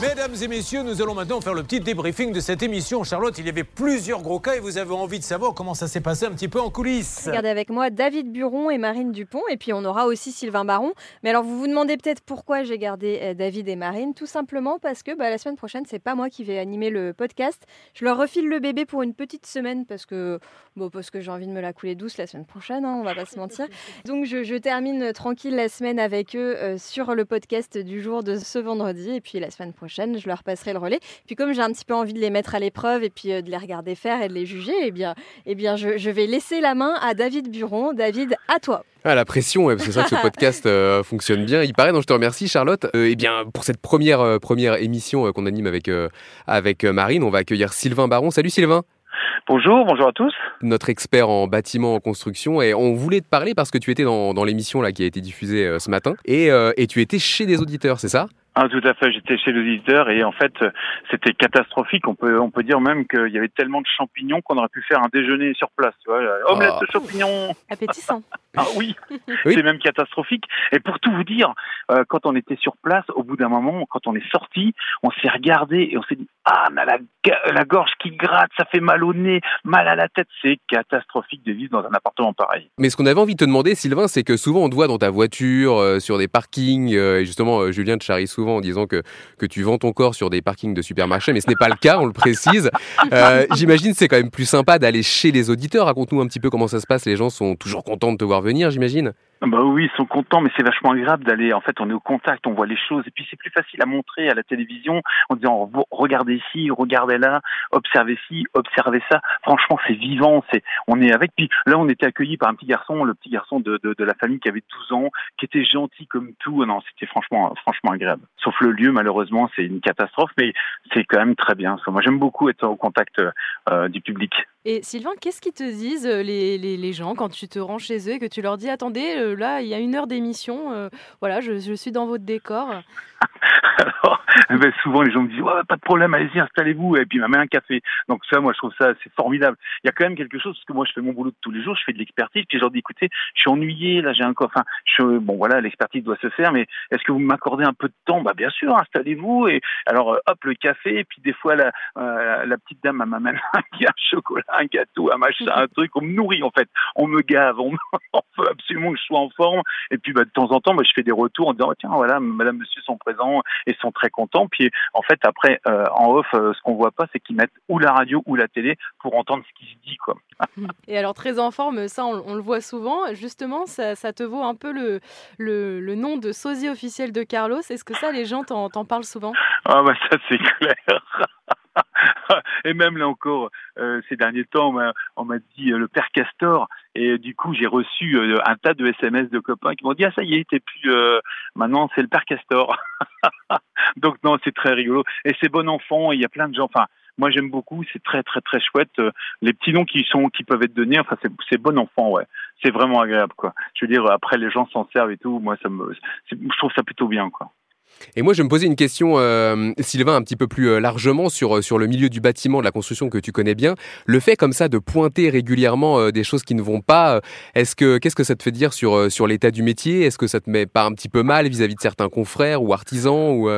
Mesdames et messieurs, nous allons maintenant faire le petit débriefing de cette émission. Charlotte, il y avait plusieurs gros cas et vous avez envie de savoir comment ça s'est passé un petit peu en coulisses. Regardez avec moi David Buron et Marine Dupont, et puis on aura aussi Sylvain Baron. Mais alors vous vous demandez peut-être pourquoi j'ai gardé euh, David et Marine, tout simplement parce que bah, la semaine prochaine, c'est pas moi qui vais animer le podcast. Je leur refile le bébé pour une petite semaine parce que, bon, parce que j'ai envie de me la couler douce la semaine prochaine, hein, on va pas se mentir. Donc je, je termine tranquille la semaine avec eux euh, sur le podcast du jour de ce vendredi, et puis la semaine prochaine je leur passerai le relais. Puis comme j'ai un petit peu envie de les mettre à l'épreuve et puis euh, de les regarder faire et de les juger, eh bien, eh bien je, je vais laisser la main à David Buron. David, à toi. Ah, la pression, c'est ça que ce podcast euh, fonctionne bien. Il paraît, donc je te remercie Charlotte. Euh, eh bien, pour cette première, première émission qu'on anime avec, avec Marine, on va accueillir Sylvain Baron. Salut Sylvain Bonjour, bonjour à tous. Notre expert en bâtiment, en construction, et on voulait te parler parce que tu étais dans, dans l'émission là qui a été diffusée ce matin, et, et tu étais chez des auditeurs, c'est ça? Ah, tout à fait. J'étais chez l'auditeur et en fait, c'était catastrophique. On peut, on peut dire même qu'il y avait tellement de champignons qu'on aurait pu faire un déjeuner sur place. Tu vois, omelette de champignons. Appétissant. ah oui, c'est même catastrophique. Et pour tout vous dire, euh, quand on était sur place, au bout d'un moment, quand on est sorti, on s'est regardé et on s'est dit ah, mais la, la gorge qui gratte, ça fait mal au nez, mal à la tête. C'est catastrophique de vivre dans un appartement pareil. Mais ce qu'on avait envie de te demander, Sylvain, c'est que souvent on te voit dans ta voiture, euh, sur des parkings, euh, et justement, Julien te charrie souvent en disant que, que tu vends ton corps sur des parkings de supermarchés, mais ce n'est pas le cas, on le précise. Euh, j'imagine c'est quand même plus sympa d'aller chez les auditeurs. Raconte-nous un petit peu comment ça se passe. Les gens sont toujours contents de te voir venir, j'imagine. Bah oui, ils sont contents, mais c'est vachement agréable d'aller. En fait, on est au contact, on voit les choses, et puis c'est plus facile à montrer à la télévision en disant regardez ici, regardez là, observez ci, observez ça. Franchement, c'est vivant, c'est on est avec. Puis là, on était accueillis par un petit garçon, le petit garçon de, de, de la famille qui avait 12 ans, qui était gentil comme tout. Non, c'était franchement, franchement agréable. Sauf le lieu, malheureusement, c'est une catastrophe, mais c'est quand même très bien. Moi, j'aime beaucoup être au contact euh, du public. Et Sylvain, qu'est-ce qu'ils te disent euh, les, les, gens quand tu te rends chez eux et que tu leur dis attendez, euh, là il y a une heure d'émission, euh, voilà, je, suis dans votre décor? Alors, eh ben, souvent les gens me disent ouais, pas de problème, allez-y, installez-vous et puis m'a mis un café. Donc ça, moi je trouve ça c'est formidable. Il y a quand même quelque chose parce que moi je fais mon boulot de tous les jours, je fais de l'expertise, puis je leur dis écoutez, je suis ennuyé, là j'ai un enfin, je, bon voilà, l'expertise doit se faire, mais est-ce que vous m'accordez un peu de temps? Bah bien sûr, installez-vous et alors hop le café, et puis des fois la, euh, la petite dame m'amène un chocolat un gâteau, un machin, un truc. On me nourrit en fait, on me gave, on, veut absolument que je sois en forme. Et puis bah, de temps en temps, bah, je fais des retours en disant tiens voilà, Madame, Monsieur sont présents sont très contents. Puis en fait après euh, en off, euh, ce qu'on voit pas, c'est qu'ils mettent ou la radio ou la télé pour entendre ce qui se dit quoi. et alors très en forme, ça on, on le voit souvent. Justement, ça, ça, te vaut un peu le, le, le nom de sosie officiel de Carlos. Est-ce que ça les gens t'en parlent souvent? Ah bah ça c'est clair. et même là encore, euh, ces derniers temps, on m'a dit euh, le père Castor, et du coup j'ai reçu euh, un tas de SMS de copains qui m'ont dit ah ça y est, t'es plus, euh, maintenant c'est le père Castor. Donc non, c'est très rigolo et c'est bon enfant. Il y a plein de gens. Enfin, moi j'aime beaucoup, c'est très très très chouette. Les petits noms qui sont qui peuvent être donnés, enfin c'est bon enfant, ouais. C'est vraiment agréable quoi. Je veux dire après les gens s'en servent et tout. Moi ça me, je trouve ça plutôt bien quoi. Et moi, je me posais une question, euh, Sylvain, un petit peu plus euh, largement sur, euh, sur le milieu du bâtiment, de la construction que tu connais bien. Le fait comme ça de pointer régulièrement euh, des choses qui ne vont pas, est-ce que qu'est-ce que ça te fait dire sur, sur l'état du métier? Est-ce que ça te met pas un petit peu mal vis-à-vis -vis de certains confrères ou artisans ou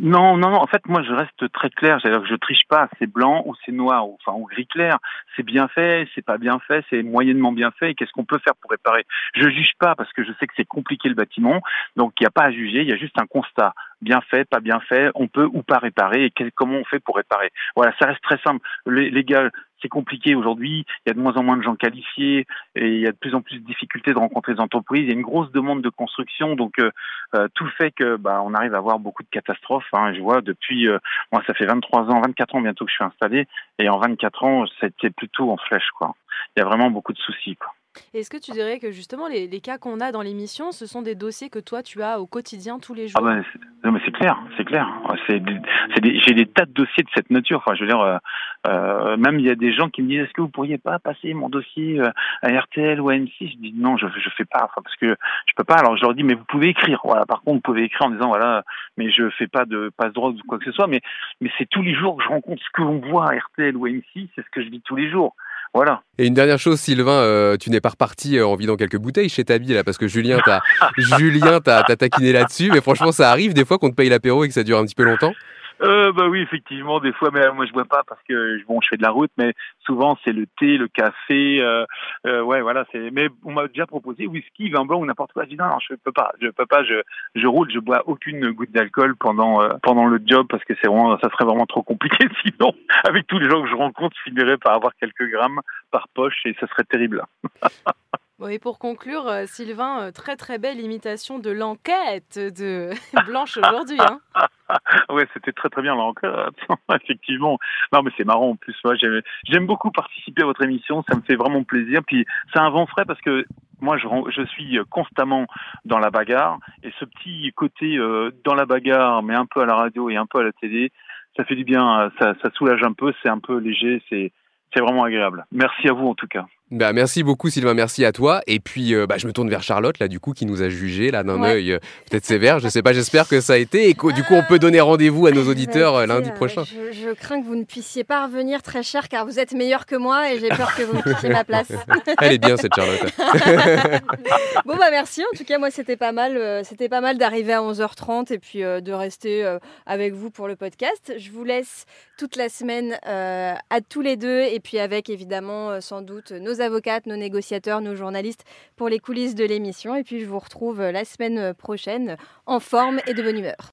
non, non, non. En fait, moi, je reste très clair. C'est-à-dire que je triche pas. C'est blanc ou c'est noir, ou, enfin, ou gris clair. C'est bien fait, c'est pas bien fait, c'est moyennement bien fait. Qu'est-ce qu'on peut faire pour réparer? Je juge pas parce que je sais que c'est compliqué le bâtiment. Donc, il n'y a pas à juger. Il y a juste un constat. Bien fait, pas bien fait. On peut ou pas réparer. Et comment on fait pour réparer Voilà, ça reste très simple. Les, les gars, c'est compliqué aujourd'hui. Il y a de moins en moins de gens qualifiés et il y a de plus en plus de difficultés de rencontrer des entreprises. Il y a une grosse demande de construction, donc euh, euh, tout fait que bah, on arrive à avoir beaucoup de catastrophes. Hein. Je vois depuis euh, moi ça fait 23 ans, 24 ans bientôt que je suis installé et en 24 ans c'était plutôt en flèche quoi. Il y a vraiment beaucoup de soucis quoi. Est-ce que tu dirais que justement les, cas qu'on a dans l'émission, ce sont des dossiers que toi tu as au quotidien tous les jours? Ah ben, Non mais c'est clair, c'est clair. J'ai des tas de dossiers de cette nature. Enfin, je veux dire, euh, euh, même il y a des gens qui me disent est-ce que vous pourriez pas passer mon dossier euh, à RTL ou à M6 Je dis non, je je fais pas, parce que je peux pas. Alors je leur dis mais vous pouvez écrire. Voilà, par contre vous pouvez écrire en disant voilà, mais je fais pas de passe droit ou quoi que ce soit. Mais mais c'est tous les jours que je rencontre ce que l'on voit à RTL ou à M6, c'est ce que je vis tous les jours. Voilà. Et une dernière chose, Sylvain, euh, tu n'es pas reparti euh, en vidant quelques bouteilles chez Tabi là, parce que Julien t'a Julien t'a taquiné là-dessus, mais franchement, ça arrive des fois qu'on te paye l'apéro et que ça dure un petit peu longtemps. Euh, bah oui, effectivement, des fois, mais moi je bois pas parce que bon, je fais de la route, mais souvent c'est le thé, le café, euh, euh, ouais, voilà. C'est. Mais on m'a déjà proposé whisky, vin blanc ou n'importe quoi. Je dis non, non, je peux pas, je peux pas. Je, je roule, je bois aucune goutte d'alcool pendant euh, pendant le job parce que c'est vraiment, ça serait vraiment trop compliqué. Sinon, avec tous les gens que je rencontre, je finirais par avoir quelques grammes par poche et ça serait terrible. Bon, et pour conclure, euh, Sylvain, euh, très très belle imitation de l'enquête de Blanche aujourd'hui. Hein. ouais, c'était très très bien l'enquête, effectivement. Non, mais c'est marrant en plus. Moi, j'aime beaucoup participer à votre émission. Ça me fait vraiment plaisir. Puis c'est un vent frais parce que moi, je, je suis constamment dans la bagarre et ce petit côté euh, dans la bagarre, mais un peu à la radio et un peu à la télé, ça fait du bien. Ça, ça soulage un peu. C'est un peu léger. C'est c'est vraiment agréable. Merci à vous en tout cas. Bah, merci beaucoup Sylvain, merci à toi. Et puis euh, bah, je me tourne vers Charlotte là du coup qui nous a jugé là d'un Ouais. œil euh, peut-être sévère. Je sais pas, j'espère que ça a été et que du coup on peut donner rendez-vous à nos auditeurs euh, Écoutez, lundi euh, prochain. Je, je crains que vous ne puissiez pas revenir très cher car vous êtes meilleur que moi et j'ai peur que vous me quittiez ma place. Elle est bien cette Charlotte. Bon bah merci, en tout cas moi c'était pas mal, c'était pas mal d'arriver à 11h30 et puis de rester avec vous pour le podcast. Je vous laisse toute la semaine à tous les deux et puis avec évidemment sans doute nos avocates, nos négociateurs, nos journalistes pour les coulisses de l'émission et puis je vous retrouve euh, la semaine prochaine en forme et de bonne humeur.